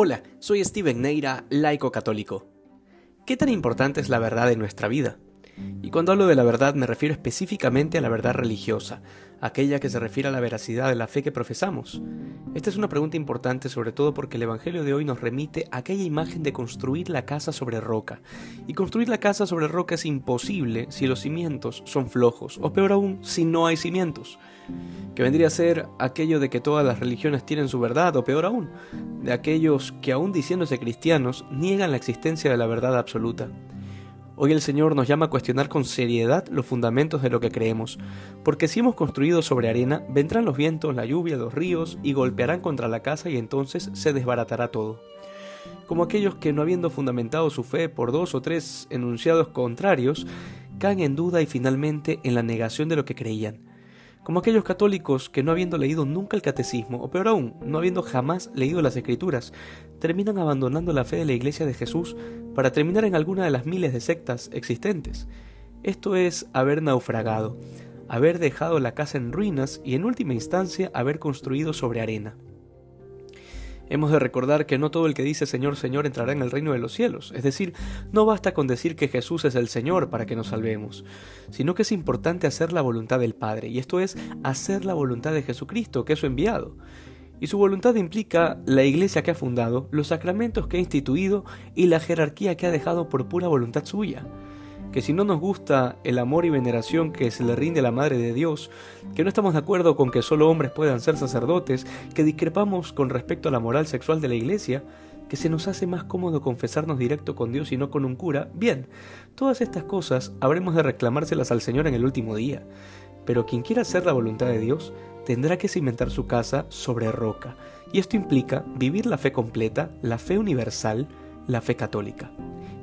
Hola, soy Steven Neira, laico católico. ¿Qué tan importante es la verdad en nuestra vida? Y cuando hablo de la verdad me refiero específicamente a la verdad religiosa, aquella que se refiere a la veracidad de la fe que profesamos. Esta es una pregunta importante sobre todo porque el Evangelio de hoy nos remite a aquella imagen de construir la casa sobre roca. Y construir la casa sobre roca es imposible si los cimientos son flojos, o peor aún, si no hay cimientos. Que vendría a ser aquello de que todas las religiones tienen su verdad, o peor aún, de aquellos que aún diciéndose cristianos niegan la existencia de la verdad absoluta. Hoy el Señor nos llama a cuestionar con seriedad los fundamentos de lo que creemos, porque si hemos construido sobre arena, vendrán los vientos, la lluvia, los ríos y golpearán contra la casa y entonces se desbaratará todo. Como aquellos que no habiendo fundamentado su fe por dos o tres enunciados contrarios, caen en duda y finalmente en la negación de lo que creían como aquellos católicos que no habiendo leído nunca el catecismo, o peor aún, no habiendo jamás leído las escrituras, terminan abandonando la fe de la Iglesia de Jesús para terminar en alguna de las miles de sectas existentes. Esto es haber naufragado, haber dejado la casa en ruinas y en última instancia haber construido sobre arena. Hemos de recordar que no todo el que dice Señor, Señor entrará en el reino de los cielos. Es decir, no basta con decir que Jesús es el Señor para que nos salvemos, sino que es importante hacer la voluntad del Padre, y esto es hacer la voluntad de Jesucristo, que es su enviado. Y su voluntad implica la iglesia que ha fundado, los sacramentos que ha instituido y la jerarquía que ha dejado por pura voluntad suya que si no nos gusta el amor y veneración que se le rinde a la Madre de Dios, que no estamos de acuerdo con que solo hombres puedan ser sacerdotes, que discrepamos con respecto a la moral sexual de la Iglesia, que se nos hace más cómodo confesarnos directo con Dios y no con un cura, bien, todas estas cosas habremos de reclamárselas al Señor en el último día. Pero quien quiera hacer la voluntad de Dios tendrá que cimentar su casa sobre roca, y esto implica vivir la fe completa, la fe universal, la fe católica